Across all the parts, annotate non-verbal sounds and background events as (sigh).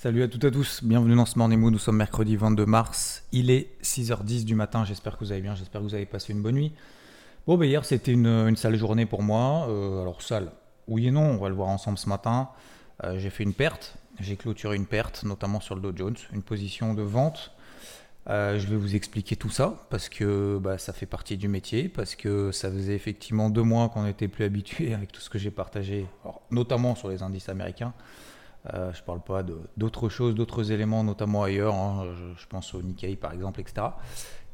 Salut à toutes et à tous, bienvenue dans ce Morning Mood. Nous sommes mercredi 22 mars. Il est 6h10 du matin. J'espère que vous allez bien, j'espère que vous avez passé une bonne nuit. Bon, ben hier c'était une, sale journée pour moi. Euh, alors, sale, oui et non, on va le voir ensemble ce matin. Euh, j'ai fait une perte, j'ai clôturé une perte, notamment sur le Dow Jones, une position de vente. Euh, je vais vous expliquer tout ça parce que bah, ça fait partie du métier, parce que ça faisait effectivement deux mois qu'on n'était plus habitué avec tout ce que j'ai partagé, notamment sur les indices américains. Euh, je ne parle pas d'autres choses, d'autres éléments, notamment ailleurs. Hein. Je, pense au Nikkei par exemple, etc.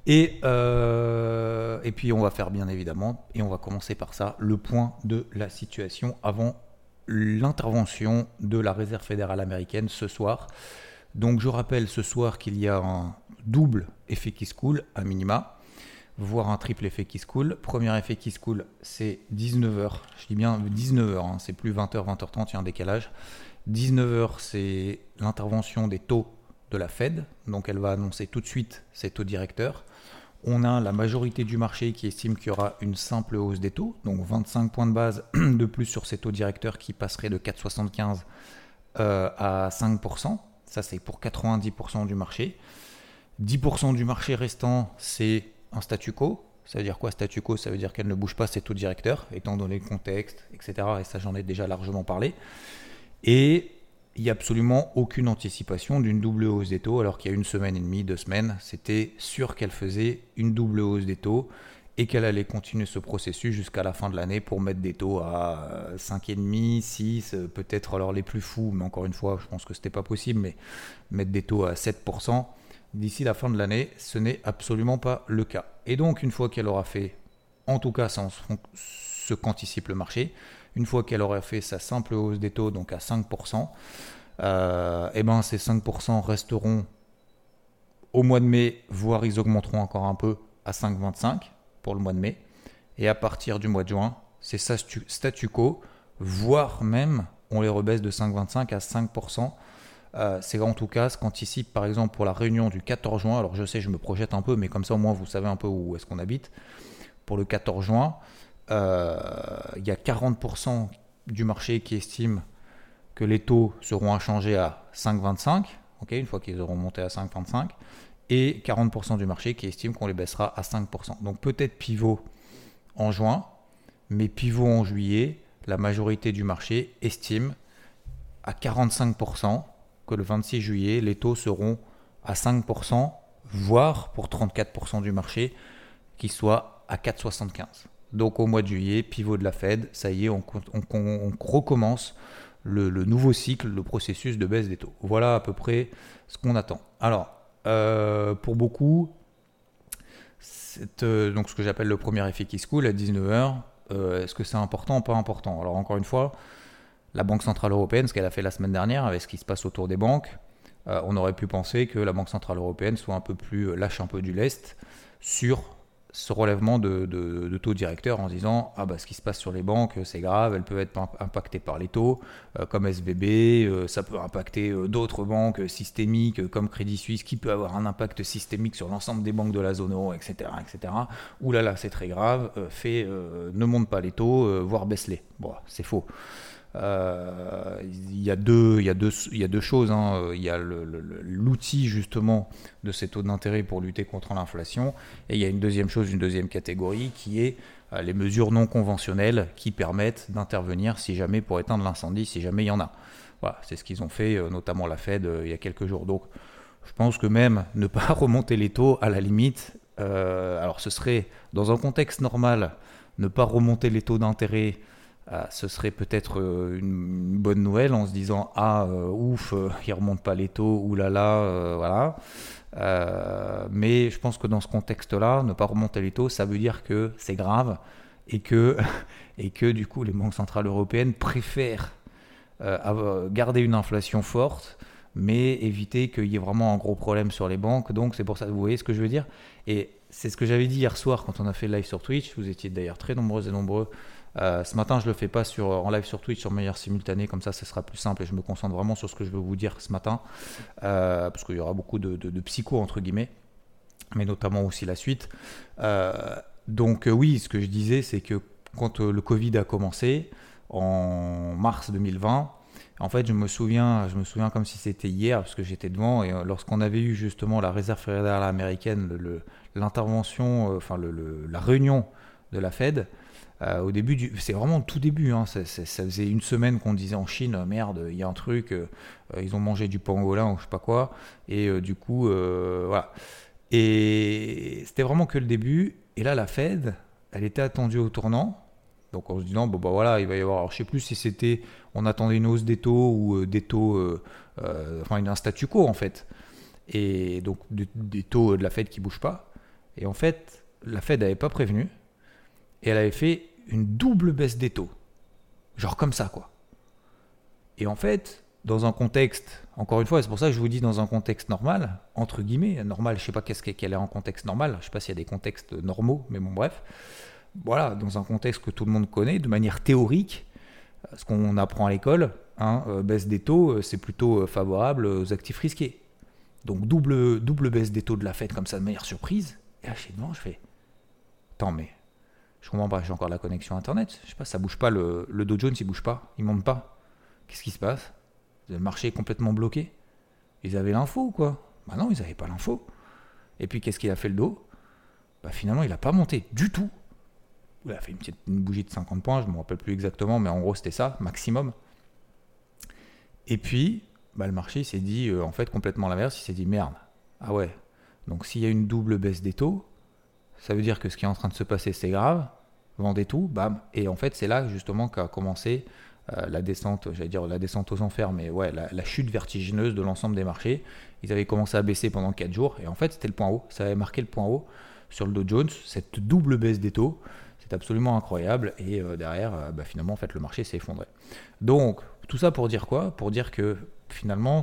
Et, euh, et puis on va faire bien évidemment, et on va commencer par ça, le point de la situation avant l'intervention de la Réserve fédérale américaine ce soir. Donc je rappelle ce soir qu'il y a un double effet qui se coule, à minima, voire un triple effet qui se coule. Premier effet qui se coule, c'est 19h, je dis bien 19h, hein, c'est plus 20h, 20h30, il y a un décalage. 19h, c'est l'intervention des taux de la Fed, donc elle va annoncer tout de suite ses taux directeurs. On a la majorité du marché qui estime qu'il y aura une simple hausse des taux, donc 25 points de base (clears throat) de plus sur ces taux directeurs qui passeraient de 4,75 euh, à 5%. Ça, c'est pour 90% du marché. 10% du marché restant, c'est un statu quo. Ça veut dire quoi statu quo? Ça veut dire qu'elle ne bouge pas ses taux directeurs, étant donné le contexte, etc. Et ça, j'en ai déjà largement parlé. Et il n'y a absolument aucune anticipation d'une double hausse des taux, alors qu'il y a une semaine et demie, deux semaines, c'était sûr qu'elle faisait une double hausse des taux et qu'elle allait continuer ce processus jusqu'à la fin de l'année pour mettre des taux à 5,5, 6, peut-être alors les plus fous, mais encore une fois, je pense que ce n'était pas possible, mais mettre des taux à 7% d'ici la fin de l'année, ce n'est absolument pas le cas. Et donc, une fois qu'elle aura fait, en tout cas, ce qu'anticipe le marché, une fois qu'elle aura fait sa simple hausse des taux, donc à 5%, euh, et ben ces 5% resteront au mois de mai, voire ils augmenteront encore un peu à 5,25 pour le mois de mai. Et à partir du mois de juin, c'est statu quo, voire même on les rebaisse de 5,25 à 5%. Euh, c'est en tout cas ce qu'anticipe par exemple pour la réunion du 14 juin. Alors je sais, je me projette un peu, mais comme ça au moins vous savez un peu où est-ce qu'on habite. Pour le 14 juin, il y a 40% du marché qui estime que les taux seront inchangés à 5,25, ok, une fois qu'ils auront monté à 5,25, et 40% du marché qui estime qu'on les baissera à 5%. Donc peut-être pivot en juin, mais pivot en juillet, la majorité du marché estime à 45% que le 26 juillet, les taux seront à 5%, voire pour 34% du marché, qui soit à 4,75. Donc au mois de juillet, pivot de la Fed, ça y est, on, recommence le, nouveau cycle, le processus de baisse des taux. Voilà à peu près ce qu'on attend. Alors, euh, pour beaucoup, euh, ce que j'appelle le premier effet qui se coule à 19h, euh, est-ce que c'est important pas important? Alors encore une fois, la Banque Centrale Européenne, ce qu'elle a fait la semaine dernière avec ce qui se passe autour des banques, on aurait pu penser que la Banque Centrale Européenne soit un peu plus, lâche un peu du lest sur ce relèvement de, taux directeurs en disant ah bah ce qui se passe sur les banques c'est grave, elles peuvent être impactées par les taux euh, comme SVB, euh, ça peut impacter euh, d'autres banques systémiques comme Crédit Suisse qui peut avoir un impact systémique sur l'ensemble des banques de la zone euro, etc. etc. Ouh là là c'est très grave, fait ne monte pas les taux, voire baisse-les. Bon c'est faux. Euh, il, y a deux, il, y a deux, il y a deux choses. Hein. Il y a l'outil justement de ces taux d'intérêt pour lutter contre l'inflation. Et il y a une deuxième chose, une deuxième catégorie qui est euh, les mesures non conventionnelles qui permettent d'intervenir si jamais pour éteindre l'incendie, si jamais il y en a. Voilà, c'est ce qu'ils ont fait, euh, notamment la Fed il y a quelques jours. Donc je pense que même (laughs) ne pas remonter les taux à la limite, alors ce serait dans un contexte normal, ne pas remonter les taux d'intérêt ah, ce serait peut-être euh, une bonne nouvelle en se disant ah euh, ouf euh, il remonte pas les taux oulala voilà mais je pense que dans ce contexte-là ne pas remonter les taux ça veut dire que c'est grave et que (laughs) et que du coup les banques centrales européennes préfèrent garder une inflation forte, mais éviter qu'il y ait vraiment un gros problème sur les banques. Donc c'est pour ça, vous voyez ce que je veux dire? Et c'est ce que j'avais dit hier soir quand on a fait le live sur Twitch. Vous étiez d'ailleurs très nombreux et nombreux. Euh, ce matin, je le fais pas sur, en live sur Twitch sur meilleur simultané, comme ça, ce sera plus simple et je me concentre vraiment sur ce que je veux vous dire ce matin, euh, parce qu'il y aura beaucoup de, de, psycho entre guillemets, mais notamment aussi la suite. Euh, donc oui, ce que je disais, c'est que quand le Covid a commencé en mars 2020, en fait, je me souviens, je me souviens comme si c'était hier, parce que j'étais devant, et lorsqu'on avait eu justement la réserve fédérale américaine, l'intervention, enfin la réunion de la Fed, euh, au début, c'est vraiment le tout début, hein, ça, faisait une semaine qu'on disait en Chine, merde, il y a un truc, ils ont mangé du pangolin ou je sais pas quoi, et du coup, voilà. Et c'était vraiment que le début, et là, la Fed, elle était attendue au tournant, donc en se disant, bon bah voilà, il va y avoir, alors, je sais plus si c'était, on attendait une hausse des taux ou euh, des taux, euh, euh, enfin un statu quo en fait. Et donc des, taux de la Fed qui bougent pas. Et en fait, la Fed n'avait pas prévenu et elle avait fait une double baisse des taux. Genre comme ça quoi. Et en fait, dans un contexte, encore une fois, c'est pour ça que je vous dis dans un contexte normal, entre guillemets, normal, je sais pas qu'est-ce qu'elle est en contexte normal, je sais pas s'il y a des contextes normaux, mais bon bref voilà, dans un contexte que tout le monde connaît, de manière théorique, euh, ce qu'on apprend à l'école, hein, euh, baisse des taux, euh, c'est plutôt favorable aux actifs risqués. Donc double, double baisse des taux de la fête comme ça de manière surprise. Et là, devant, je fais, attends, mais je comprends pas, j'ai encore la connexion Internet. Je sais pas, ça bouge pas, le, le Dow Jones, il bouge pas, il monte pas. Qu'est-ce qui se passe? Le marché est complètement bloqué. Ils avaient l'info ou quoi? Bah non, ils n'avaient pas l'info. Et puis qu'est-ce qu'il a fait le dos Bah finalement, il n'a pas monté du tout il a fait une petite bougie de 50 points, je ne me rappelle plus exactement, mais en gros c'était ça, maximum. Et puis, bah, le marché s'est dit, euh, en fait, complètement l'inverse, il s'est dit, merde, ah ouais, donc s'il y a une double baisse des taux, ça veut dire que ce qui est en train de se passer, c'est grave, vendez tout, bam. Et en fait, c'est là justement qu'a commencé euh, la descente, j'allais dire la descente aux enfers, mais ouais, la, chute vertigineuse de l'ensemble des marchés. Ils avaient commencé à baisser pendant 4 jours, et en fait, c'était le point haut, ça avait marqué le point haut sur le Dow Jones, cette double baisse des taux. C'est absolument incroyable. Et euh, derrière, euh, bah, finalement, en fait, le marché s'est effondré. Donc, tout ça pour dire quoi? Pour dire que finalement,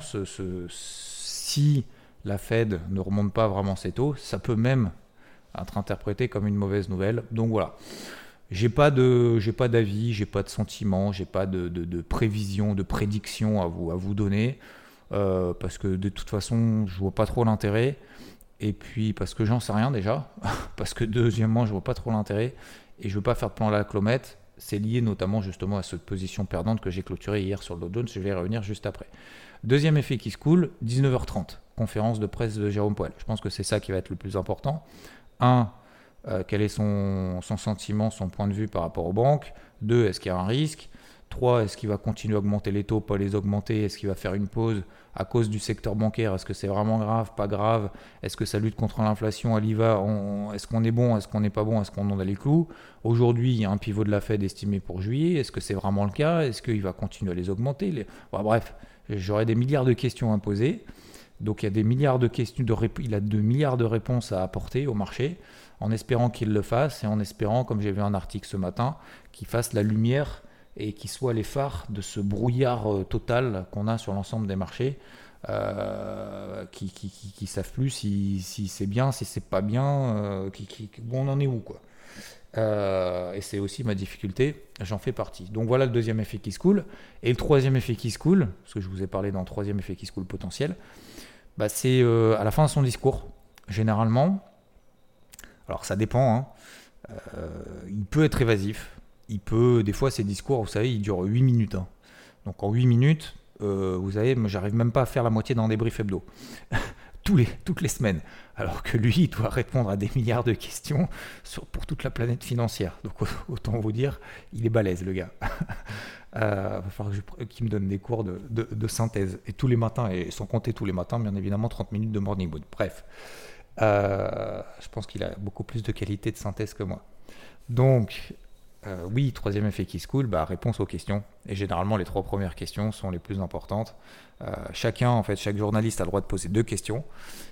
si la Fed ne remonte pas vraiment ses taux, ça peut même être interprété comme une mauvaise nouvelle. Donc voilà. J'ai pas de, j'ai pas d'avis, j'ai pas de sentiment, j'ai pas de, de, prévision, de prédiction à vous, à vous donner, euh, parce que de toute façon, je vois pas trop l'intérêt. Et puis parce que j'en sais rien déjà, (laughs) parce que deuxièmement, je vois pas trop l'intérêt et je veux pas faire de plan à la clomette. C'est lié notamment justement à cette position perdante que j'ai clôturée hier sur le Dow Jones. Je vais y revenir juste après. Deuxième effet qui se coule, 19h30, conférence de presse de Jérôme Poel. Je pense que c'est ça qui va être le plus important. Un, euh, quel est son, sentiment, son point de vue par rapport aux banques. Deux, est-ce qu'il y a un risque? 3. Est-ce qu'il va continuer à augmenter les taux, pas les augmenter? Est-ce qu'il va faire une pause à cause du secteur bancaire? Est-ce que c'est vraiment grave, pas grave? Est-ce que ça lutte contre l'inflation à l'IVA Est-ce qu'on est bon? Est-ce qu'on n'est pas bon? Est-ce qu'on en a les clous? Aujourd'hui, il y a un pivot de la Fed estimé pour juillet. Est-ce que c'est vraiment le cas? Est-ce qu'il va continuer à les augmenter? Bref, j'aurais des milliards de questions à poser. Donc il y a des milliards de questions, de il a 2 milliards de réponses à apporter au marché, en espérant qu'il le fasse et en espérant, comme j'ai vu un article ce matin, qu'il fasse la lumière et qui soient les phares de ce brouillard euh, total qu'on a sur l'ensemble des marchés, euh, qui, qui, qui, savent plus si, c'est bien, si c'est pas bien, euh, qui, où on en est où quoi. et c'est aussi ma difficulté, j'en fais partie. Donc voilà le deuxième effet qui se coule. Et le troisième effet qui se coule, parce que je vous ai parlé d'un troisième effet qui se coule potentiel, bah c'est à la fin de son discours. Généralement, alors ça dépend, hein, il peut être évasif, il peut, des fois, ces discours, vous savez, ils durent 8 minutes. Hein. Donc en 8 minutes, euh, vous savez, j'arrive même pas à faire la moitié d'un débrief hebdo. (laughs) Tous les, toutes les semaines. Alors que lui, il doit répondre à des milliards de questions pour toute la planète financière. Donc autant vous dire, il est balèze, le gars. (laughs) euh, va falloir qu'il me donne des cours de, de, synthèse. Et tous les matins, et sans compter tous les matins, bien évidemment, 30 minutes de morning mood. Bref. Euh, je pense qu'il a beaucoup plus de qualité de synthèse que moi. Donc, euh, oui, troisième effet qui se coule, bah, réponse aux questions. Et généralement, les trois premières questions sont les plus importantes. Euh, chacun, en fait, chaque journaliste a le droit de poser deux questions.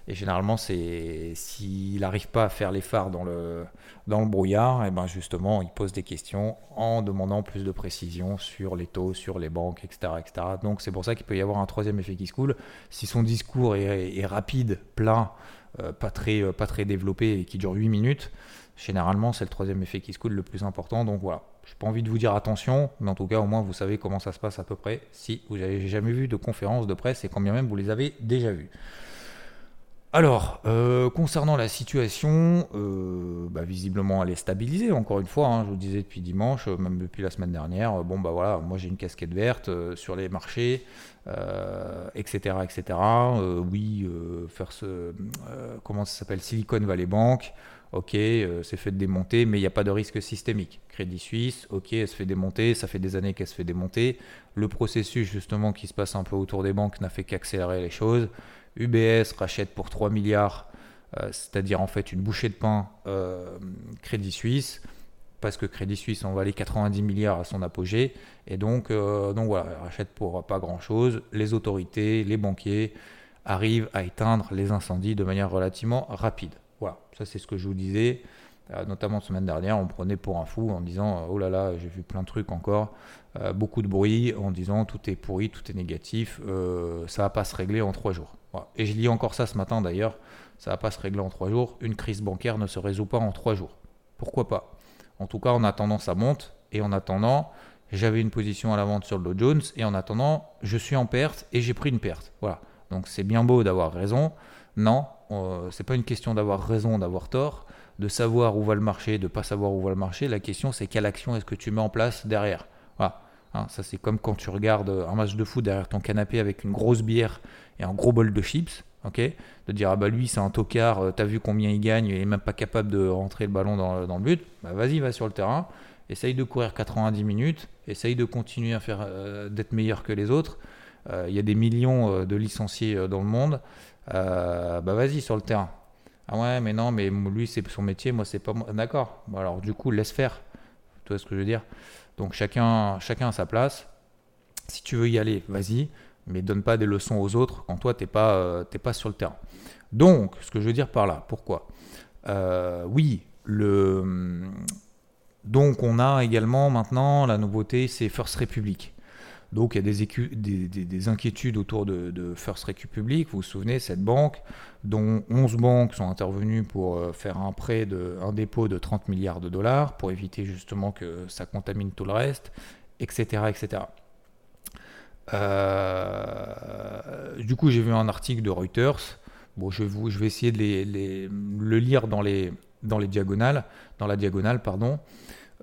Et généralement, c'est s'il n'arrive pas à faire les phares dans le, brouillard, et eh ben justement, il pose des questions en demandant plus de précision sur les taux, sur les banques, etc. etc. Donc c'est pour ça qu'il peut y avoir un troisième effet qui se coule. Si son discours est, rapide, plein, euh, pas, très, pas très développé et qui dure 8 minutes, Généralement, c'est le troisième effet qui se coule le plus important. Donc voilà, je n'ai pas envie de vous dire attention, mais en tout cas, au moins, vous savez comment ça se passe à peu près si vous n'avez jamais vu de conférences de presse et quand bien même vous les avez déjà vues. Alors, euh, concernant la situation, euh, bah, visiblement elle est stabilisée, encore une fois, hein, je vous disais depuis dimanche, euh, même depuis la semaine dernière, bon bah voilà, moi j'ai une casquette verte sur les marchés, etc. etc. oui, faire ce, comment ça s'appelle, Silicon Valley Bank, ok, euh, c'est fait démonter, mais il n'y a pas de risque systémique. Crédit Suisse, ok, elle se fait démonter, ça fait des années qu'elle se fait démonter. Le processus justement qui se passe un peu autour des banques n'a fait qu'accélérer les choses. UBS rachète pour 3 milliards, euh, c'est-à-dire en fait une bouchée de pain euh, Crédit Suisse, parce que Crédit Suisse en valait 90 milliards à son apogée, et donc, donc voilà, elle rachète pour pas grand-chose. Les autorités, les banquiers arrivent à éteindre les incendies de manière relativement rapide. Ça c'est ce que je vous disais. Euh, notamment semaine dernière, on prenait pour un fou en disant oh là là, j'ai vu plein de trucs encore, euh, beaucoup de bruit en disant tout est pourri, tout est négatif, euh, ça va pas se régler en trois jours. Et je lis encore ça ce matin d'ailleurs, ça va pas se régler en trois jours. Une crise bancaire ne se résout pas en trois jours. Pourquoi pas? En tout cas, en attendant, ça monte et en attendant, j'avais une position à la vente sur le Dow Jones et en attendant, je suis en perte et j'ai pris une perte. Voilà. Donc c'est bien beau d'avoir raison. Non, euh, c'est pas une question d'avoir raison, d'avoir tort, de savoir où va le marché, de pas savoir où va le marché. La question, c'est quelle action est-ce que tu mets en place derrière. Voilà. Hein, ça, c'est comme quand tu regardes un match de foot derrière ton canapé avec une grosse bière et un gros bol de chips. ok? De dire, ah bah lui, c'est un tocard, euh, t'as vu combien il gagne, il est même pas capable de rentrer le ballon dans, le but. Bah, vas-y, va sur le terrain, essaye de courir 90 minutes, essaye de continuer à faire euh, d'être meilleur que les autres. Il y a des millions de licenciés dans le monde. Euh, bah vas-y sur le terrain. Ah ouais, mais non, mais lui c'est son métier, moi c'est pas moi. D'accord. alors du coup, laisse faire. Tu vois ce que je veux dire? Donc chacun, chacun à sa place. Si tu veux y aller, vas-y, mais donne pas des leçons aux autres quand toi t'es pas, euh, pas sur le terrain. Donc, ce que je veux dire par là, pourquoi? Euh, Oui, le donc on a également maintenant la nouveauté, c'est First Republic. Donc il y a des, inquiétudes autour de, First Republic. Vous vous souvenez, cette banque, dont 11 banques sont intervenues pour euh, faire un prêt, de, un dépôt de 30 milliards de dollars, pour éviter justement que ça contamine tout le reste, etc. etc. Euh, du coup, j'ai vu un article de Reuters. Bon, je, vais, essayer de le lire dans dans les diagonales, dans la diagonale, pardon.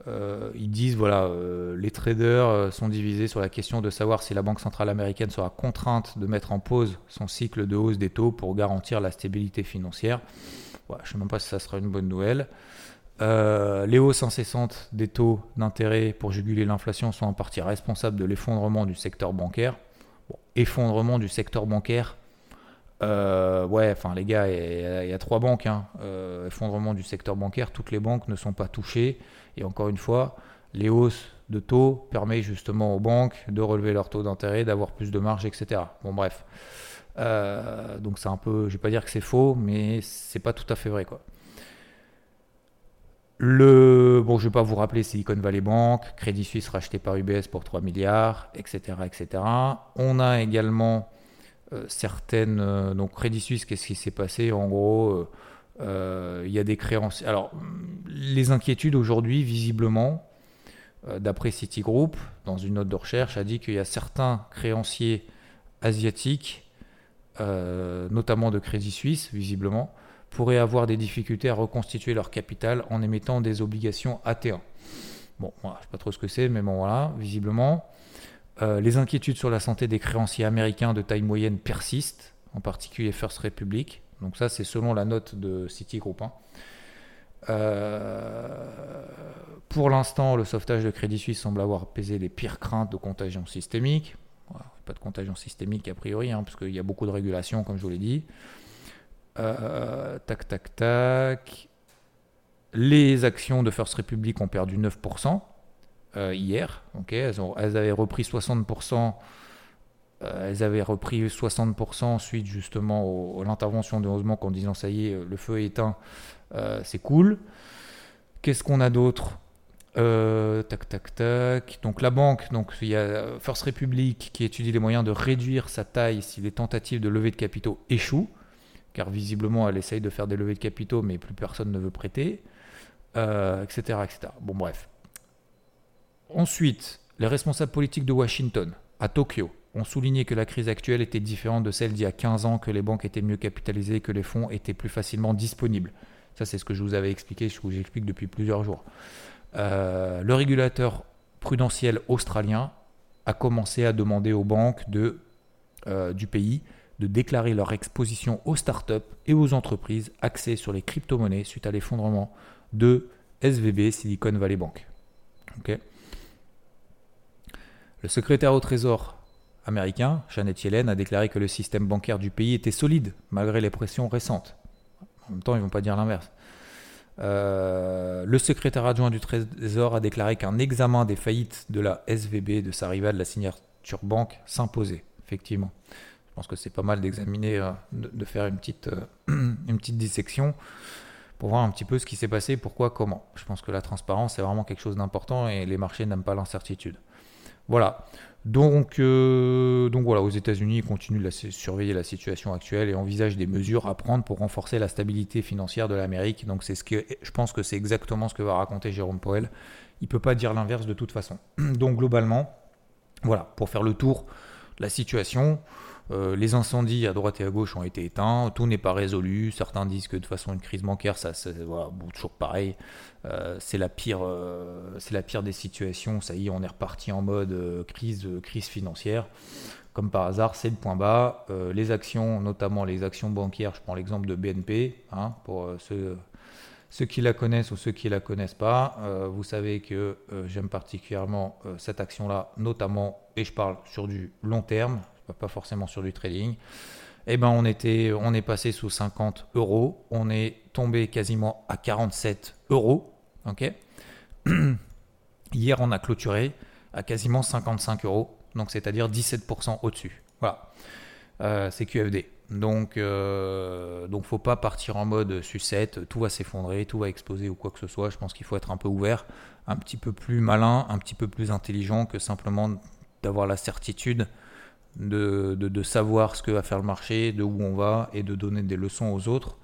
Euh, ils disent voilà, euh, les traders euh, sont divisés sur la question de savoir si la Banque centrale américaine sera contrainte de mettre en pause son cycle de hausse des taux pour garantir la stabilité financière. je ne sais même pas si ça sera une bonne nouvelle. les hausses incessantes des taux d'intérêt pour juguler l'inflation sont en partie responsables de l'effondrement du secteur bancaire. effondrement du secteur bancaire, ouais, enfin les gars, il y, a trois banques. Hein. effondrement du secteur bancaire, toutes les banques ne sont pas touchées. Et encore une fois, les hausses de taux permettent justement aux banques de relever leur taux d'intérêt, d'avoir plus de marge, etc. Bon, bref. Euh, donc c'est un peu, je vais pas dire que c'est faux, mais c'est pas tout à fait vrai quoi. Le, bon, je vais pas vous rappeler Silicon Valley Bank, Crédit Suisse racheté par UBS pour 3 milliards, etc., etc. On a également euh, certaines, euh, donc Crédit Suisse, qu'est-ce qui s'est passé? En gros, il y a des créances. Alors, les inquiétudes aujourd'hui, visiblement, euh, d'après Citigroup, dans une note de recherche, a dit qu'il y a certains créanciers asiatiques, euh, notamment de Crédit Suisse, visiblement, pourraient avoir des difficultés à reconstituer leur capital en émettant des obligations AT1. Bon, je ne sais pas trop ce que c'est, mais bon, voilà, visiblement. les inquiétudes sur la santé des créanciers américains de taille moyenne persistent, en particulier First Republic. Donc ça, c'est selon la note de Citigroup. Hein. Euh, pour l'instant, le sauvetage de Crédit Suisse semble avoir apaisé les pires craintes de contagion systémique. pas de contagion systémique a priori, hein, parce qu'il y a beaucoup de régulation, comme je vous l'ai dit. Euh, tac, tac, tac. Les actions de First Republic ont perdu 9%. hier. ok elles, ont, elles avaient repris 60%. Elles avaient repris 60% suite justement à l'intervention de Heureusement en disant ça y est, le feu est éteint, c'est cool. Qu'est-ce qu'on a d'autre? Euh, tac, tac, tac. Donc la banque, donc il y a First Republic qui étudie les moyens de réduire sa taille si les tentatives de levée de capitaux échouent, car visiblement elle essaye de faire des levées de capitaux, mais plus personne ne veut prêter, euh, etc., etc. Bon bref. Ensuite, les responsables politiques de Washington, à Tokyo, ont souligné que la crise actuelle était différente de celle d'il y a 15 ans, que les banques étaient mieux capitalisées, que les fonds étaient plus facilement disponibles. Ça, c'est ce que je vous avais expliqué, ce que j'explique depuis plusieurs jours. Euh, le régulateur prudentiel australien a commencé à demander aux banques euh, du pays de déclarer leur exposition aux startups et aux entreprises axées sur les crypto-monnaies suite à l'effondrement de SVB, Silicon Valley Bank. le secrétaire au Trésor américain, Janet Yellen, a déclaré que le système bancaire du pays était solide malgré les pressions récentes. En même temps, ils ne vont pas dire l'inverse. Euh, le secrétaire adjoint du Trésor a déclaré qu'un examen des faillites de la SVB, de sa rivale, la signature banque, s'imposait. Effectivement. Je pense que c'est pas mal d'examiner, euh, de, faire une petite, euh, (clears throat) une petite dissection pour voir un petit peu ce qui s'est passé, pourquoi, comment. Je pense que la transparence est vraiment quelque chose d'important et les marchés n'aiment pas l'incertitude. Voilà. Donc, euh, donc voilà, aux États-Unis, ils continuent de surveiller la situation actuelle et envisagent des mesures à prendre pour renforcer la stabilité financière de l'Amérique. Donc c'est ce que je pense que c'est exactement ce que va raconter Jérôme Powell. Il ne peut pas dire l'inverse de toute façon. (clears throat) Donc globalement, voilà, pour faire le tour de la situation, euh, les incendies à droite et à gauche ont été éteints, tout n'est pas résolu. Certains disent que de toute façon une crise bancaire, ça, voilà, toujours pareil. Euh, c'est la pire, euh, c'est la pire des situations. Ça y est, on est reparti en mode crise, crise financière. Comme par hasard, c'est le point bas. les actions, notamment les actions bancaires, je prends l'exemple de BNP, hein, pour ceux, ceux, qui la connaissent ou ceux qui la connaissent pas. vous savez que j'aime particulièrement cette action-là, notamment, et je parle sur du long terme pas forcément sur du trading. Eh ben on, était, on est passé sous 50 euros, on est tombé quasiment à 47 euros. (clears throat) Hier, on a clôturé à quasiment 55 euros, donc c'est-à-dire 17% au-dessus. Voilà, euh, c'est QFD. Donc, euh, donc faut pas partir en mode sucette, tout va s'effondrer, tout va exploser ou quoi que ce soit. Je pense qu'il faut être un peu ouvert, un petit peu plus malin, un petit peu plus intelligent que simplement d'avoir la certitude de, savoir ce que va faire le marché, de où on va et de donner des leçons aux autres.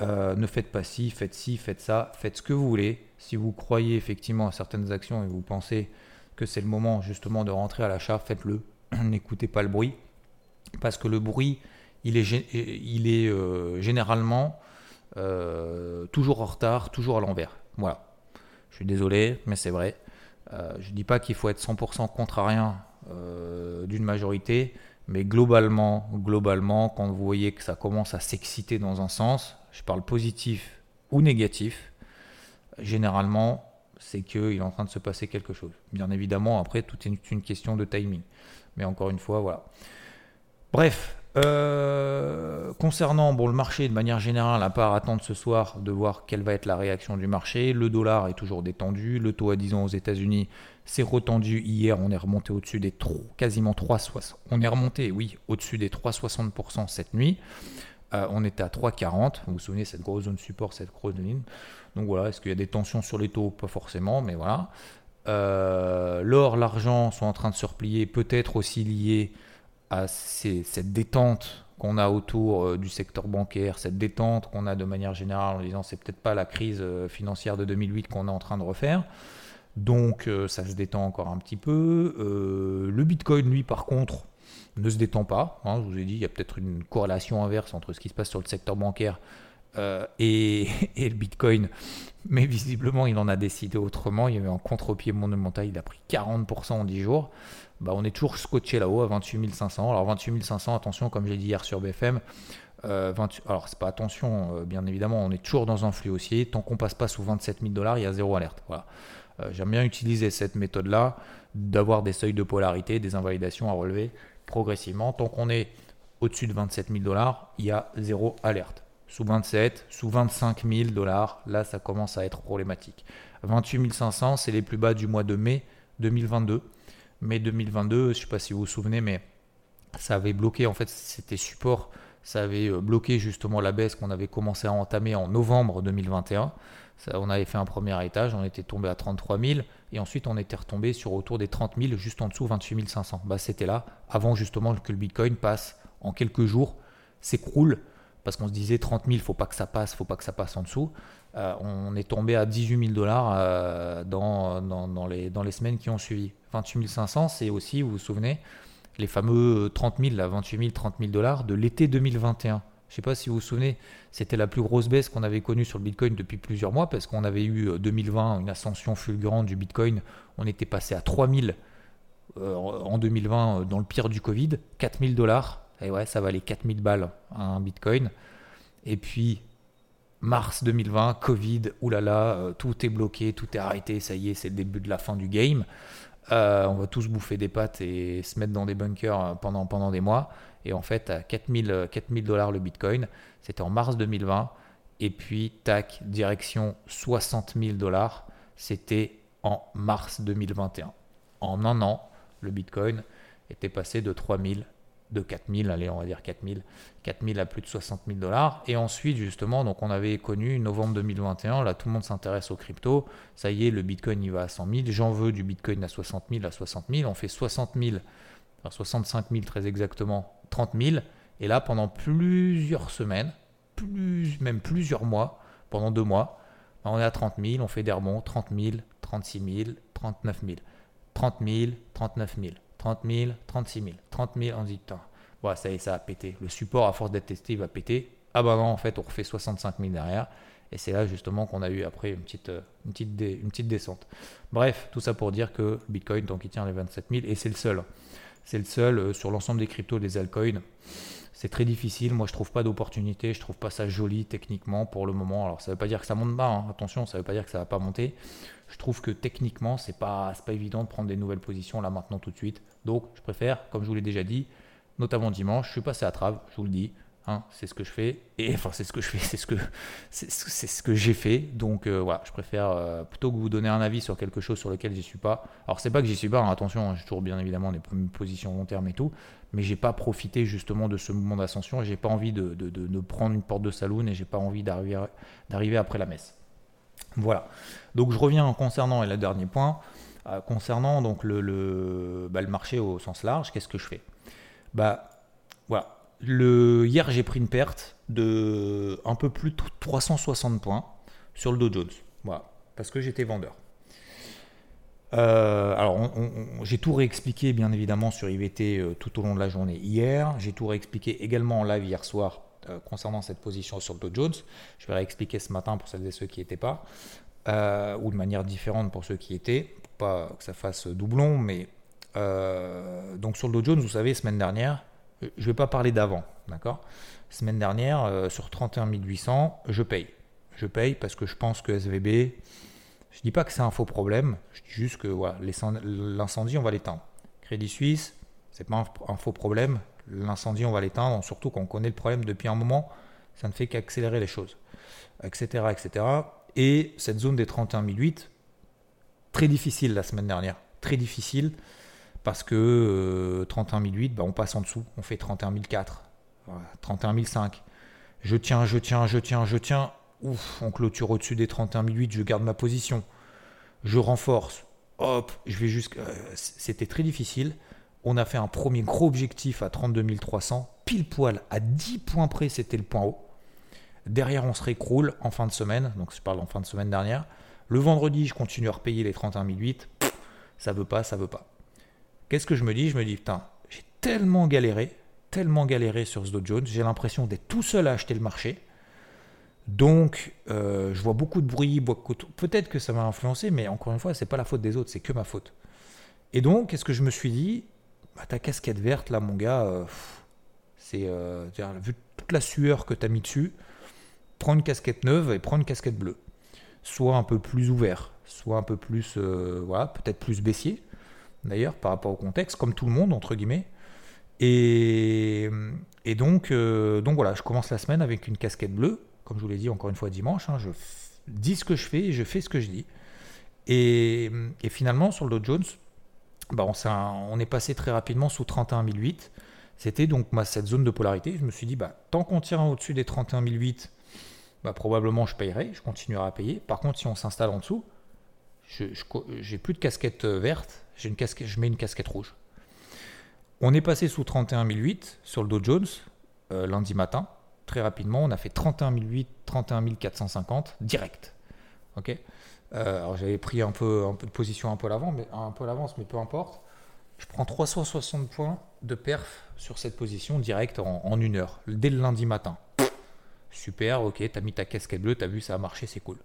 Euh, ne faites pas ci, faites ci, faites ça, faites ce que vous voulez. Si vous croyez effectivement à certaines actions et vous pensez que c'est le moment justement de rentrer à l'achat, faites-le. (clears throat) N'écoutez pas le bruit. Parce que le bruit, il est, euh, généralement euh, toujours en retard, toujours à l'envers. Voilà. Je suis désolé, mais c'est vrai. je ne dis pas qu'il faut être 100% contre à rien d'une majorité. Mais globalement, globalement, quand vous voyez que ça commence à s'exciter dans un sens, je parle positif ou négatif, généralement, c'est qu'il est en train de se passer quelque chose. Bien évidemment, après, tout est une question de timing. Mais encore une fois, voilà. Bref, euh, concernant bon, le marché de manière générale, à part attendre ce soir de voir quelle va être la réaction du marché, le dollar est toujours détendu, le taux à 10 ans aux États-Unis s'est retendu hier, on est remonté au-dessus des quasiment 3,60. On est remonté, oui, au-dessus des 3,60% cette nuit. Euh, on était à 3,40. Vous vous souvenez, cette grosse zone support, cette grosse ligne. Donc voilà, est-ce qu'il y a des tensions sur les taux? Pas forcément, mais voilà. Euh, l'or, l'argent sont en train de se replier, peut-être aussi lié à cette détente qu'on a autour euh, du secteur bancaire, cette détente qu'on a de manière générale en disant c'est peut-être pas la crise financière de 2008 qu'on est en train de refaire. Donc euh, ça se détend encore un petit peu. Euh, le Bitcoin, lui, par contre, ne se détend pas. Hein. je vous ai dit, il y a peut-être une corrélation inverse entre ce qui se passe sur le secteur bancaire euh, et, (laughs) le Bitcoin. Mais visiblement, il en a décidé autrement. Il y avait un contre-pied monumental. Il a pris 40% en 10 jours. Bah, on est toujours scotché là-haut à 28 500. Alors 28 500, attention, comme j'ai dit hier sur BFM, 28, alors c'est pas attention, bien évidemment, on est toujours dans un flux haussier. Tant qu'on passe pas sous 27 000 dollars, il y a zéro alerte. Voilà. Euh, j'aime bien utiliser cette méthode-là, d'avoir des seuils de polarité, des invalidations à relever progressivement. Tant qu'on est au-dessus de 27 000 dollars, il y a zéro alerte. Sous 27, sous 25 000 dollars, là ça commence à être problématique. 28 500, c'est les plus bas du mois de mai 2022. Mai 2022, je ne sais pas si vous vous souvenez, mais ça avait bloqué, en fait, c'était support, ça avait euh, bloqué justement la baisse qu'on avait commencé à entamer en novembre 2021. Ça, on avait fait un premier étage, on était tombé à 33 000 et ensuite on était retombé sur autour des 30 000, juste en dessous 28 500. Bah, c'était là, avant justement que le Bitcoin passe en quelques jours, s'écroule parce qu'on se disait 30 000, faut pas que ça passe, faut pas que ça passe en dessous. Euh, on est tombé à 18 000 dollars euh, dans, dans, les, dans les semaines qui ont suivi. 28 500, c'est aussi, vous vous souvenez, les fameux 30 000, là, 28 000, 30 000 dollars de l'été 2021. Je ne sais pas si vous vous souvenez, c'était la plus grosse baisse qu'on avait connue sur le Bitcoin depuis plusieurs mois parce qu'on avait eu 2020 euh, une ascension fulgurante du Bitcoin. On était passé à 3000 euh, en 2020 dans le pire du Covid, 4000 dollars. Et ouais, ça valait 4000 balles un Bitcoin. Et puis mars 2020, Covid, oulala, euh, tout est bloqué, tout est arrêté, ça y est, c'est le début de la fin du game. Euh, on va tous bouffer des pâtes et se mettre dans des bunkers euh, pendant, pendant des mois. Et en fait, à 4000 dollars le Bitcoin, c'était en mars 2020. Et puis, tac, direction 60 000 dollars, c'était en mars 2021. En un an, le Bitcoin était passé de 3000 de 4000, allez, on va dire 4000, 4000 à plus de 60 000 dollars. Et ensuite, justement, donc on avait connu novembre 2021, là tout le monde s'intéresse aux crypto. Ça y est, le Bitcoin il va à 100 000. J'en veux du Bitcoin à 60 000, à 60 000. On fait 60 000, enfin 65 000 très exactement, 30 000. Et là, pendant plusieurs semaines, plus, même plusieurs mois, pendant deux mois, ben, on est à 30 000, on fait des rebonds, 30 000, 36 000, 39 000, 30 000, 39 000. 30 000, 36 000, 30 000, on dit, putain, ça y est, ça a pété. Le support, à force d'être testé, il va péter. Ah bah non, en fait, on refait 65 000 derrière. Et c'est là justement qu'on a eu après une petite, euh, une, petite descente. Bref, tout ça pour dire que Bitcoin, donc il tient les 27 000, et c'est le seul. C'est le seul euh, sur l'ensemble des cryptos, des altcoins. C'est très difficile. Moi, je trouve pas d'opportunité. Je trouve pas ça joli techniquement pour le moment. Alors, ça veut pas dire que ça monte pas. Hein. Attention, ça veut pas dire que ça va pas monter. Je trouve que techniquement, c'est pas, pas évident de prendre des nouvelles positions là maintenant tout de suite. Donc, je préfère, comme je vous l'ai déjà dit, notamment dimanche, je suis passé à trave, je vous le dis. Hein, c'est ce que je fais. Et (laughs) enfin, c'est ce que je fais, c'est ce que, c'est ce que j'ai fait. Donc euh, voilà, je préfère euh, plutôt que vous donner un avis sur quelque chose sur lequel j'y suis pas. Alors c'est pas que j'y suis pas, hein, attention, j'ai toujours bien évidemment des positions long terme et tout, mais j'ai pas profité justement de ce mouvement d'ascension. J'ai pas envie de, de, prendre une porte de saloon et j'ai pas envie d'arriver après la messe. Voilà. Donc je reviens en concernant et le dernier point. Euh, concernant donc le, bah, le, marché au sens large, qu'est-ce que je fais? Bah voilà. Hier j'ai pris une perte de un peu plus de 360 points sur le Dow Jones. Voilà, parce que j'étais vendeur. Euh, alors, j'ai tout réexpliqué bien évidemment sur IVT euh, tout au long de la journée hier. J'ai tout réexpliqué également en live hier soir concernant cette position sur le Dow Jones. Je vais réexpliquer ce matin pour celles et ceux qui n'étaient pas, ou de manière différente pour ceux qui étaient pas que ça fasse doublon, mais euh, donc sur le Dow Jones, vous savez, semaine dernière, je ne vais pas parler d'avant, d'accord? Semaine dernière, euh, sur 31 800, je paye. Je paye parce que je pense que SVB, je dis pas que c'est un faux problème, je dis juste que l'incendie, on va l'éteindre. Crédit Suisse, c'est pas un, faux problème, l'incendie, on va l'éteindre, surtout quand on connaît le problème depuis un moment, ça ne fait qu'accélérer les choses, etc., etc. Et cette zone des 31 008, très difficile la semaine dernière. Très difficile parce que euh, 31 008, bah, on passe en dessous. On fait 31 004, 31 005. Je tiens, je tiens, je tiens, je tiens. Ouf, on clôture au-dessus des 31 008, je garde ma position. Je renforce. Hop, je vais jusqu'à. Euh, c'était très difficile. On a fait un premier gros objectif à 32 300. Pile poil, à 10 points près, c'était le point haut. Derrière, on se récroule en fin de semaine. Donc, je parle en fin de semaine dernière. Le vendredi, je continue à repayer les 31 008. Ça veut pas, ça veut pas. Qu'est-ce que je me dis? Je me dis, putain, j'ai tellement galéré, tellement galéré sur ce Dow Jones. J'ai l'impression d'être tout seul à acheter le marché. Donc, euh, je vois beaucoup de bruit. Peut-être que ça m'a influencé, mais encore une fois, c'est pas la faute des autres, c'est que ma faute. Et donc, qu'est-ce que je me suis dit? Bah, Ta casquette verte, là, mon gars, euh, c'est. Euh, vu toute la sueur que tu as mis dessus, prends une casquette neuve et prends une casquette bleue soit un peu plus ouvert, soit un peu plus, voilà, peut-être plus baissier, d'ailleurs, par rapport au contexte, comme tout le monde, entre guillemets. Et, et donc, euh, donc voilà, je commence la semaine avec une casquette bleue, comme je vous l'ai dit encore une fois dimanche, hein, je dis ce que je fais et je fais ce que je dis. Et, et, finalement, sur le Dow Jones, bah, on, est passé très rapidement sous 31 008. C'était donc cette zone de polarité. Je me suis dit, bah, tant qu'on tient au-dessus des 31 008, bah, probablement je payerai, je continuerai à payer. Par contre, si on s'installe en dessous, je j'ai plus de casquette euh, verte, une casquette, je mets une casquette rouge. On est passé sous 31 008 sur le Dow Jones euh, lundi matin. Très rapidement, on a fait 31 008, 31 450 direct. Euh, alors j'avais pris un peu, de position un peu à l'avance, mais un peu l'avance, mais peu importe. Je prends 360 points de perf sur cette position direct en, une heure, dès le lundi matin. Super, ok, t'as mis ta casquette bleue, t'as vu, ça a marché, c'est cool.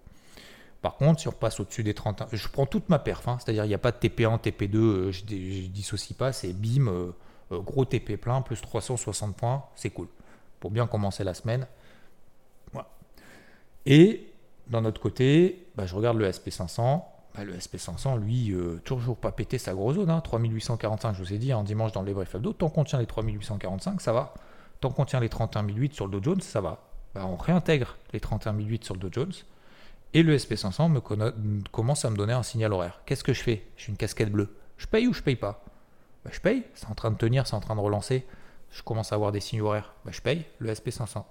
Par contre, si on repasse au-dessus des 31, je prends toute ma perf, hein, c'est-à-dire il n'y a pas de TP1, TP2, euh, je, je, dissocie pas, c'est bim, euh, gros TP plein, plus 360 points, c'est cool. Pour bien commencer la semaine. Et d'un autre côté, bah, je regarde le SP500. Bah, le SP500, lui, euh, toujours pas pété sa grosse zone. Hein, 3845, je vous ai dit, un hein, dimanche dans les briefs hebdo. Tant qu'on tient les 3845, ça va. Tant qu'on tient les 31008 sur le Dow Jones, ça va. Bah, on réintègre les 31008 sur le Dow Jones. Et le SP500 me commence à me donner un signal horaire. Qu'est-ce que je fais? J'ai une casquette bleue. Je paye ou je paye pas? Je paye. C'est en train de tenir, c'est en train de relancer. Je commence à avoir des signaux horaires. je paye le SP500.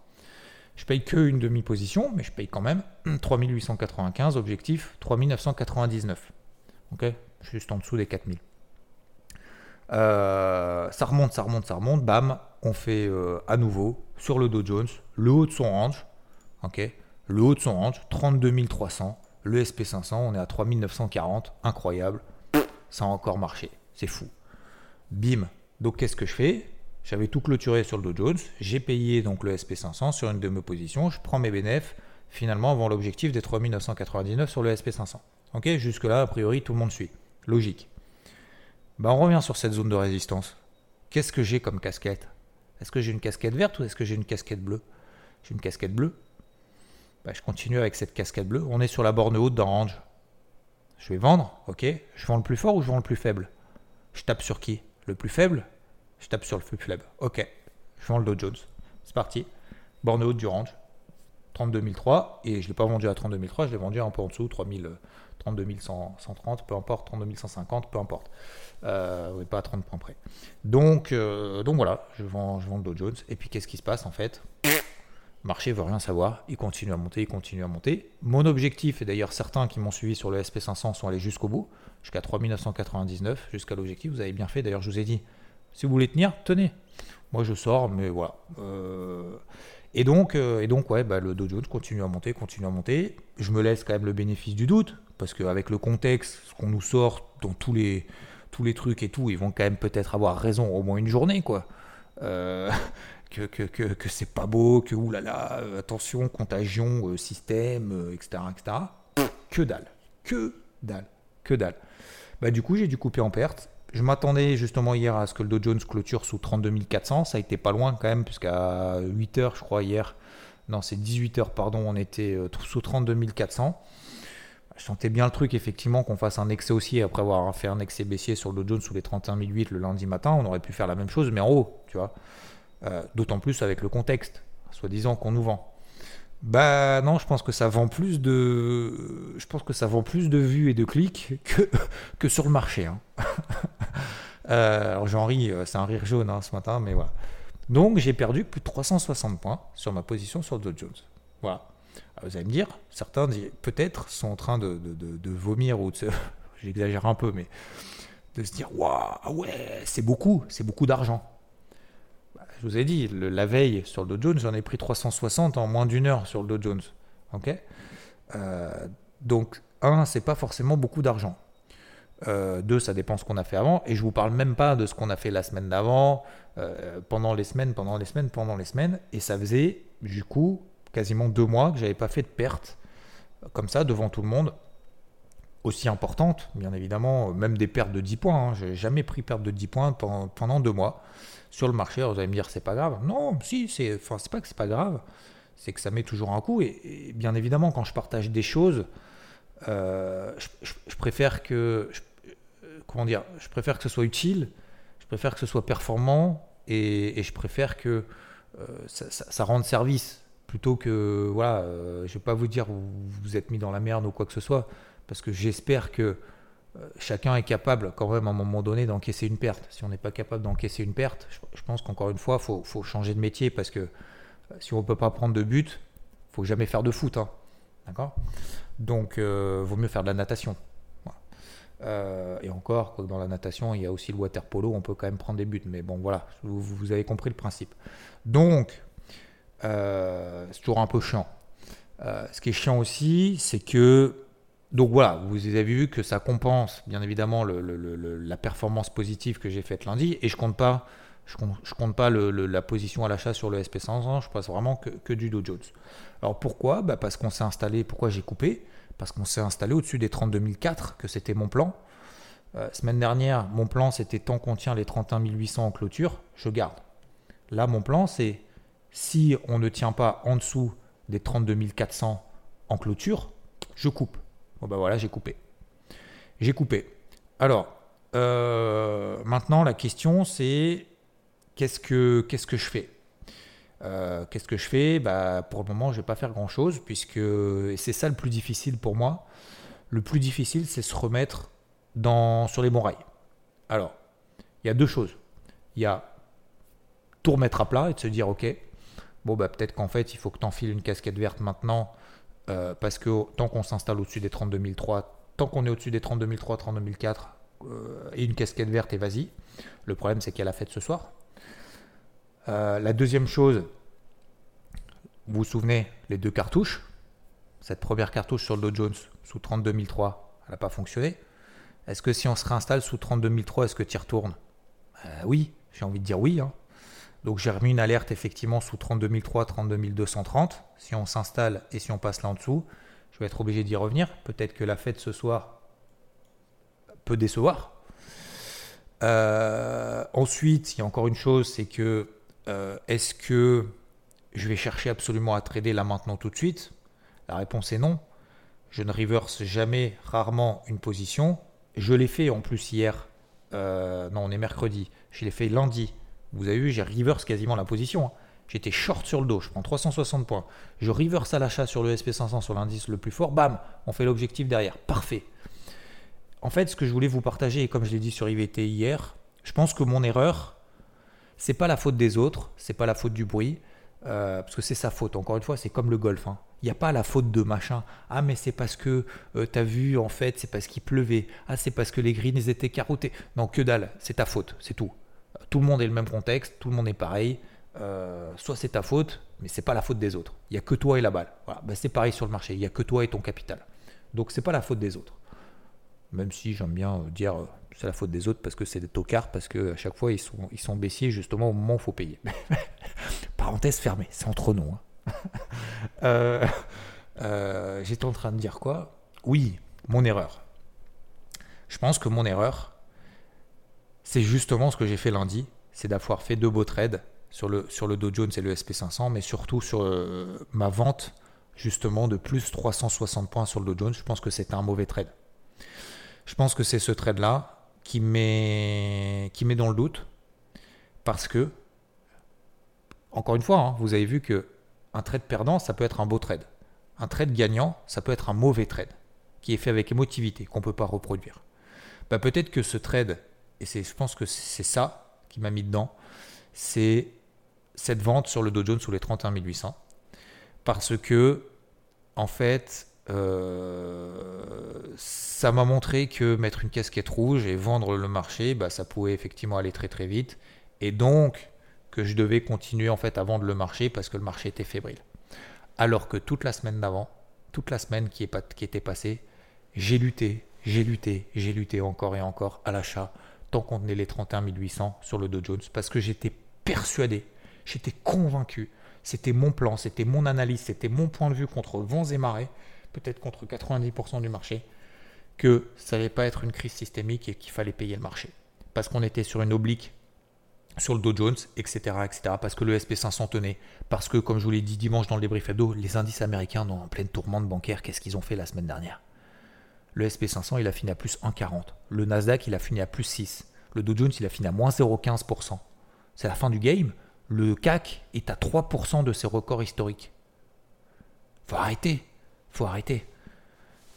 Je paye que une demi-position, mais je paye quand même (clears throat) 3895, objectif 3999. Ok? Juste en dessous des 4000. Euh, ça remonte, ça remonte, ça remonte. Bam, on fait euh, à nouveau sur le Dow Jones le haut de son range. Ok? Le haut de son range, 32 300. Le SP500, on est à 3940. Incroyable. Ça a encore marché. C'est fou. Bim. Donc qu'est-ce que je fais? J'avais tout clôturé sur le Dow Jones. J'ai payé donc le SP500 sur une de mes positions. Je prends mes bénéfices finalement avant l'objectif des 3999 sur le SP500. Ok, jusque-là, a priori, tout le monde suit. Logique. Bah, on revient sur cette zone de résistance. Qu'est-ce que j'ai comme casquette? Est-ce que j'ai une casquette verte ou est-ce que j'ai une casquette bleue? J'ai une casquette bleue. Bah, je continue avec cette casquette bleue. On est sur la borne haute d'orange. Je vais vendre, ok. Je vends le plus fort ou je vends le plus faible? Je tape sur qui? Le plus faible? Je tape sur le plus faible. Ok. Je vends le Dow Jones. C'est parti. Borne haute du range. 32 003. Et je ne l'ai pas vendu à 32 003. Je l'ai vendu un peu en dessous. 3000, 32 130. Peu importe. 32 150. Peu importe. Euh, pas à 30 points près. Donc, euh, donc voilà. Je vends, je vends le Dow Jones. Et puis qu'est-ce qui se passe en fait? Marché veut rien savoir, il continue à monter, il continue à monter. Mon objectif, et d'ailleurs certains qui m'ont suivi sur le SP500 sont allés jusqu'au bout, jusqu'à 3999, jusqu'à l'objectif, vous avez bien fait, d'ailleurs je vous ai dit, si vous voulez tenir, tenez. Moi, je sors, mais voilà. Euh, et donc, euh, et donc ouais, bah, le Dow continue à monter, continue à monter. Je me laisse quand même le bénéfice du doute, parce qu'avec le contexte, ce qu'on nous sort dans tous les, tous les trucs et tout, ils vont quand même peut-être avoir raison au moins une journée, quoi. Euh, que, c'est pas beau, que oulala, attention, contagion, système, etc., etc. Que dalle, que dalle, que dalle. Bah, du coup, j'ai dû couper en perte. Je m'attendais justement hier à ce que le Dow Jones clôture sous 32 400. Ça a été pas loin quand même, puisqu'à 8 h je crois, hier, non, c'est 18 h pardon, on était euh, sous 32 400. Je sentais bien le truc, effectivement, qu'on fasse un excès haussier après avoir fait un excès baissier sur le Dow Jones sous les 31 008 le lundi matin. On aurait pu faire la même chose, mais en haut, tu vois. Euh, d'autant plus avec le contexte, soi-disant qu'on nous vend. Bah non, je pense que ça vend plus de, je pense que ça vend plus de vues et de clics que, (laughs) que sur le marché. Hein. (laughs) Euh, alors j'en ris, euh, c'est un rire jaune hein, ce matin, mais voilà. Donc j'ai perdu plus de 360 points sur ma position sur Dow Jones. Voilà. vous allez me dire, certains peut-être sont en train de, de, vomir ou de se, (laughs) j'exagère un peu, mais de se dire waouh, ah ouais, c'est beaucoup, c'est beaucoup d'argent je vous ai dit, la veille sur le Dow Jones, j'en ai pris 360 en moins d'une heure sur le Dow Jones. Ok? Euh, Donc, un, c'est pas forcément beaucoup d'argent. Euh, deux, ça dépend ce qu'on a fait avant. Et je vous parle même pas de ce qu'on a fait la semaine d'avant, euh, pendant les semaines, pendant les semaines, pendant les semaines. Et ça faisait, du coup, quasiment deux mois que j'avais pas fait de perte comme ça devant tout le monde aussi importante, bien évidemment, même des pertes de 10 points. Hein. J'ai jamais pris perte de 10 points pendant deux mois sur le marché. vous allez me dire, c'est pas grave. Non, si, c'est enfin, pas que c'est pas grave, c'est que ça met toujours un coup. Et, bien évidemment, quand je partage des choses, euh, je, préfère que. comment dire Je préfère que ce soit utile, je préfère que ce soit performant et, je préfère que euh, ça, rende service plutôt que. Voilà, euh, je vais pas vous dire vous, vous êtes mis dans la merde ou quoi que ce soit, parce que j'espère que euh, chacun est capable quand même à un moment donné d'encaisser une perte. Si on n'est pas capable d'encaisser une perte, je, pense qu'encore une fois, il faut, changer de métier parce que euh, si on ne peut pas prendre de but, il faut jamais faire de foot. Hein. Donc, euh, vaut mieux faire de la natation. et encore, dans la natation, il y a aussi le water polo, on peut quand même prendre des buts. Mais bon, voilà, vous, avez compris le principe. Donc, c'est toujours un peu chiant. ce qui est chiant aussi, c'est que donc voilà, vous avez vu que ça compense bien évidemment la performance positive que j'ai faite lundi et je compte pas, je compte, pas la position à l'achat sur le SP500, je passe vraiment que, du Dow Jones. Alors pourquoi? Bah Parce qu'on s'est installé, pourquoi j'ai coupé? Parce qu'on s'est installé au-dessus des 32 004, que c'était mon plan. Euh, semaine dernière, mon plan c'était tant qu'on tient les 31 800 en clôture, je garde. Là, mon plan c'est si on ne tient pas en dessous des 32 400 en clôture, je coupe. Bon bah voilà, j'ai coupé. J'ai coupé. Alors, euh, maintenant la question c'est qu'est-ce que, qu'est-ce que je fais? Euh, Qu'est-ce que je fais? Bah, Pour le moment, je ne vais pas faire grand-chose, puisque c'est ça le plus difficile pour moi. Le plus difficile, c'est se remettre dans, sur les bons rails. Alors, il y a deux choses. Il y a tout remettre à plat et de se dire, ok, bon, bah, peut-être qu'en fait, il faut que tu enfiles une casquette verte maintenant euh, parce que tant qu'on s'installe au-dessus des 32 tant qu'on est au-dessus des 32 003, 32 et une casquette verte et vas-y. Le problème, c'est qu'il y a la fête ce soir. Euh, la deuxième chose, vous vous souvenez, les deux cartouches. Cette première cartouche sur le Dow Jones sous 32 elle n'a pas fonctionné. Est-ce que si on se réinstalle sous 32 est-ce que tu y retournes? Euh, Oui, j'ai envie de dire oui. Hein. Donc j'ai remis une alerte effectivement sous 32003, 32230. Si on s'installe et si on passe là en dessous, je vais être obligé d'y revenir. Peut-être que la fête ce soir peut décevoir. Euh, ensuite, il y a encore une chose, c'est que euh, est-ce que je vais chercher absolument à trader là maintenant tout de suite? La réponse est non. Je ne reverse jamais, rarement une position. Je l'ai fait en plus hier. Euh, non, on est mercredi. Je l'ai fait lundi vous avez vu, j'ai reverse quasiment la position. Hein. J'étais short sur le dos, je prends 360 points. Je reverse à l'achat sur le SP500 sur l'indice le plus fort. Bam, on fait l'objectif derrière. Parfait. En fait, ce que je voulais vous partager, et comme je l'ai dit sur IVT hier, je pense que mon erreur, c'est pas la faute des autres, c'est pas la faute du bruit, euh, parce que c'est sa faute. Encore une fois, c'est comme le golf. Hein. Il n'y a pas la faute de machin. Ah, mais c'est parce que euh, tu as vu, en fait, c'est parce qu'il pleuvait. Ah, c'est parce que les greens étaient carottés. Non, que dalle, c'est ta faute, c'est tout tout le monde est le même contexte, tout le monde est pareil. Euh, soit c'est ta faute, mais c'est pas la faute des autres. Il y a que toi et la balle. Voilà. Ben, c'est pareil sur le marché. Il y a que toi et ton capital. Donc c'est pas la faute des autres. Même si j'aime bien euh, dire euh, c'est la faute des autres parce que c'est des tocards, parce que à chaque fois ils sont, ils baissiers justement au moment où il faut payer. (laughs) Parenthèse fermée, c'est entre nous. Hein. (laughs) J'étais en train de dire quoi? Oui, mon erreur. Je pense que mon erreur, c'est justement ce que j'ai fait lundi, c'est d'avoir fait deux beaux trades sur le, sur Dow Jones et le SP500, mais surtout sur euh, ma vente justement de plus 360 points sur le Dow Jones. Je pense que c'était un mauvais trade. Je pense que c'est ce trade-là qui met, qui met dans le doute parce que, encore une fois, hein, vous avez vu que un trade perdant, ça peut être un beau trade. Un trade gagnant, ça peut être un mauvais trade qui est fait avec émotivité, qu'on ne peut pas reproduire. Bah, peut-être que ce trade et je pense que c'est ça qui m'a mis dedans, c'est cette vente sur le Dow Jones sous les 31 800. Parce que, en fait, euh, ça m'a montré que mettre une casquette rouge et vendre le marché, bah, ça pouvait effectivement aller très très vite. Et donc, que je devais continuer en fait à vendre le marché parce que le marché était fébrile. Alors que toute la semaine d'avant, toute la semaine qui, était passée, j'ai lutté, j'ai lutté, j'ai lutté encore et encore à l'achat tant qu'on tenait les 31 800 sur le Dow Jones, parce que j'étais persuadé, j'étais convaincu, c'était mon plan, c'était mon analyse, c'était mon point de vue contre vents et marées, peut-être contre 90% du marché, que ça n'allait pas être une crise systémique et qu'il fallait payer le marché. Parce qu'on était sur une oblique sur le Dow Jones, etc., etc., parce que le SP500 tenait, parce que, comme je vous l'ai dit dimanche dans le débrief hebdo, les indices américains sont en pleine tourmente bancaire, qu'est-ce qu'ils ont fait la semaine dernière? Le SP500, il a fini à plus 1,40. Le Nasdaq, il a fini à plus 6. Le Dow Jones, il a fini à moins 0,15%. C'est la fin du game. Le CAC est à 3% de ses records historiques. Faut arrêter. Faut arrêter.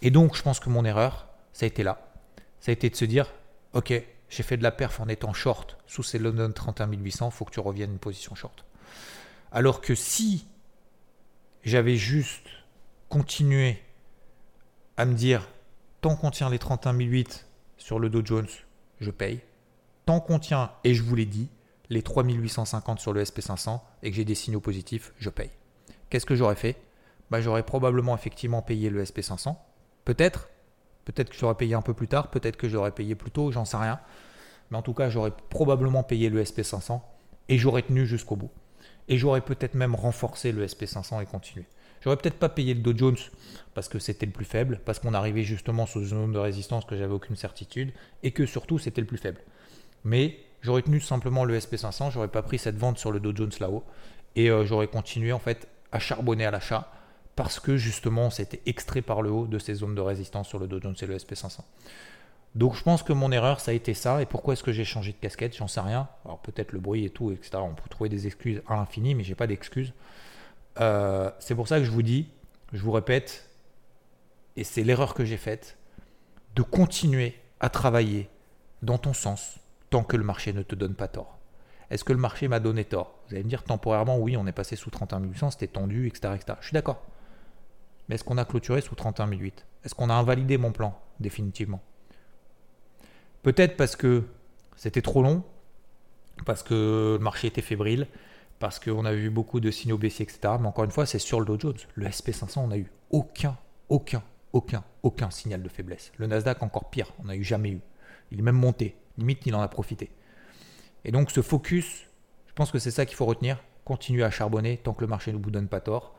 Et donc, je pense que mon erreur, ça a été là. ça a été de se dire, ok, j'ai fait de la perf en étant short sous ces London 31800, faut que tu reviennes une position short. Alors que si j'avais juste continué à me dire, tant qu'on tient les 31008 sur le Dow Jones, je paye. Tant qu'on tient, et je vous l'ai dit, les 3850 sur le SP500 et que j'ai des signaux positifs, je paye. Qu'est-ce que j'aurais fait? Bah, J'aurais probablement effectivement payé le SP500. Peut-être. Peut-être que j'aurais payé un peu plus tard. Peut-être que j'aurais payé plus tôt. J'en sais rien. Mais en tout cas, j'aurais probablement payé le SP500 et j'aurais tenu jusqu'au bout. Et j'aurais peut-être même renforcé le SP500 et continué. J'aurais peut-être pas payé le Dow Jones parce que c'était le plus faible, parce qu'on arrivait justement sous une zone de résistance que j'avais aucune certitude et que surtout c'était le plus faible. Mais j'aurais tenu simplement le SP500, j'aurais pas pris cette vente sur le Dow Jones là-haut et euh, j'aurais continué en fait à charbonner à l'achat parce que justement c'était extrait par le haut de ces zones de résistance sur le Dow Jones et le SP500. Donc je pense que mon erreur, ça a été ça. Et pourquoi est-ce que j'ai changé de casquette? J'en sais rien. Alors peut-être le bruit et tout, etc. On peut trouver des excuses à l'infini, mais j'ai pas d'excuses. Euh, c'est pour ça que je vous dis, je vous répète, et c'est l'erreur que j'ai faite, de continuer à travailler dans ton sens tant que le marché ne te donne pas tort. Est-ce que le marché m'a donné tort? Vous allez me dire temporairement, oui, on est passé sous 31 800, c'était tendu, etc., etc. Je suis d'accord. Mais est-ce qu'on a clôturé sous 31 008 Est-ce qu'on a invalidé mon plan définitivement? Peut-être parce que c'était trop long, parce que le marché était fébrile, parce qu'on a vu beaucoup de signaux baissiers, etc. Mais encore une fois, c'est sur le Dow Jones. Le SP500, on n'a eu aucun, aucun, aucun, aucun signal de faiblesse. Le Nasdaq, encore pire, on n'a eu jamais eu. Il est même monté. Limite, il en a profité. Et donc, ce focus, je pense que c'est ça qu'il faut retenir. Continuer à charbonner tant que le marché ne vous donne pas tort,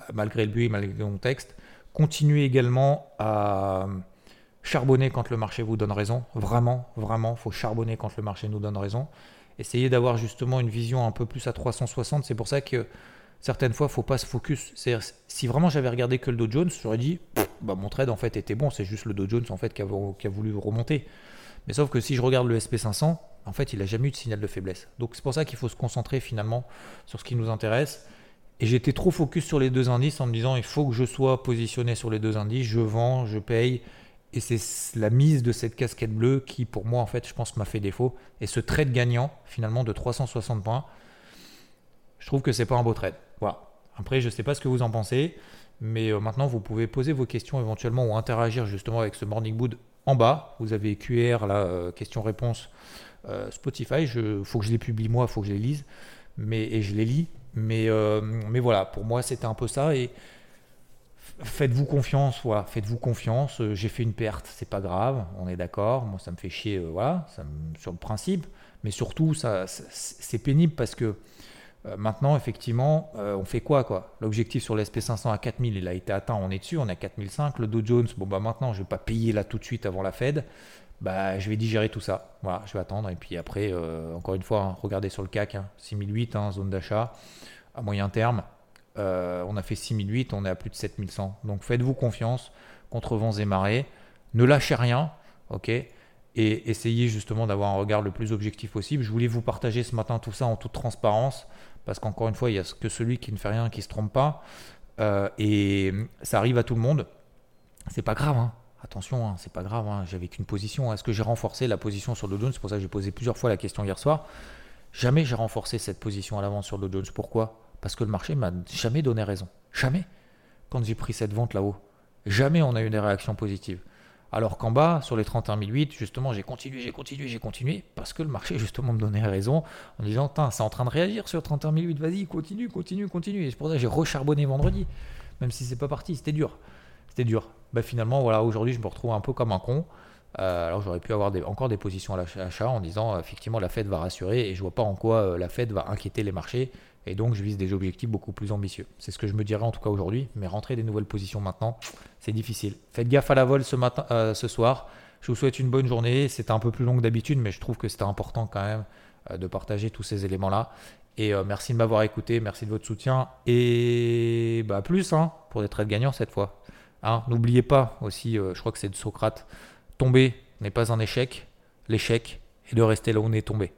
euh, malgré le but malgré le contexte. Continuez également à charbonner quand le marché vous donne raison. Vraiment, vraiment, il faut charbonner quand le marché nous donne raison. Essayez d'avoir justement une vision un peu plus à 360. C'est pour ça que certaines fois, il ne faut pas se focus. si vraiment j'avais regardé que le Dow Jones, j'aurais dit, bah, mon trade en fait était bon. C'est juste le Dow Jones en fait qui a, qui a, voulu remonter. Mais sauf que si je regarde le SP500, en fait, il n'a jamais eu de signal de faiblesse. Donc c'est pour ça qu'il faut se concentrer finalement sur ce qui nous intéresse. Et j'étais trop focus sur les deux indices en me disant, il faut que je sois positionné sur les deux indices. Je vends, je paye et c'est la mise de cette casquette bleue qui, pour moi, en fait, je pense, m'a fait défaut. Et ce trade gagnant, finalement, de 360 points, je trouve que c'est pas un beau trade. Voilà. Après, je ne sais pas ce que vous en pensez, mais euh, maintenant, vous pouvez poser vos questions éventuellement ou interagir justement avec ce Morning Mood en bas. Vous avez QR, la euh, question-réponse euh, Spotify. Il faut que je les publie moi, il faut que je les lise, mais, et je les lis. Mais, mais voilà, pour moi, c'était un peu ça. Et faites-vous confiance, voilà, faites-vous confiance. Euh, j'ai fait une perte, c'est pas grave, on est d'accord. Moi, ça me fait chier, euh, sur le principe. Mais surtout, ça, c'est pénible parce que euh, maintenant, effectivement, on fait quoi, quoi? L'objectif sur l'SP500 à 4000, il a été atteint, on est dessus, on est à 4005. Le Dow Jones, bon bah maintenant, je vais pas payer là tout de suite avant la Fed. Bah, je vais digérer tout ça. Voilà, je vais attendre. Et puis après, encore une fois, hein, regardez sur le CAC, 6008, hein, zone d'achat à moyen terme. Euh, on a fait 6008, on est à plus de 7100. Donc faites-vous confiance contre vents et marées. Ne lâchez rien, ok? Et essayez justement d'avoir un regard le plus objectif possible. Je voulais vous partager ce matin tout ça en toute transparence, parce qu'encore une fois, il n'y a que celui qui ne fait rien qui ne se trompe pas. Euh, et ça arrive à tout le monde. C'est pas grave, hein. Attention, hein, c'est pas grave, hein. j'avais qu'une position. Est-ce que j'ai renforcé la position sur le Dow C'est pour ça que j'ai posé plusieurs fois la question hier soir. Jamais j'ai renforcé cette position à l'avance sur le Jones. Pourquoi? Parce que le marché m'a jamais donné raison. Jamais. Quand j'ai pris cette vente là-haut, jamais on a eu des réactions positives. Alors qu'en bas, sur les 31 008, justement, j'ai continué, j'ai continué, j'ai continué, parce que le marché, justement, me donnait raison, en disant, c'est en train de réagir sur 31 008, vas-y, continue, continue, continue. Et c'est pour ça que j'ai recharbonné vendredi, même si c'est pas parti, c'était dur. C'était dur. Bah, finalement, voilà, aujourd'hui, je me retrouve un peu comme un con. Euh, alors j'aurais pu avoir encore des positions à l'achat en disant effectivement la Fed va rassurer et je vois pas en quoi euh, la Fed va inquiéter les marchés et donc, je vise des objectifs beaucoup plus ambitieux. C'est ce que je me dirais en tout cas aujourd'hui. Mais rentrer des nouvelles positions maintenant, c'est difficile. Faites gaffe à la vol euh, ce soir. Je vous souhaite une bonne journée. C'était un peu plus long que d'habitude, mais je trouve que c'était important quand même euh, de partager tous ces éléments-là. Et euh, merci de m'avoir écouté. Merci de votre soutien. Et bah, plus hein, pour des trades gagnants cette fois. Hein, N'oubliez pas aussi, je crois que c'est de Socrate, tomber n'est pas un échec. L'échec est de rester là où on est tombé.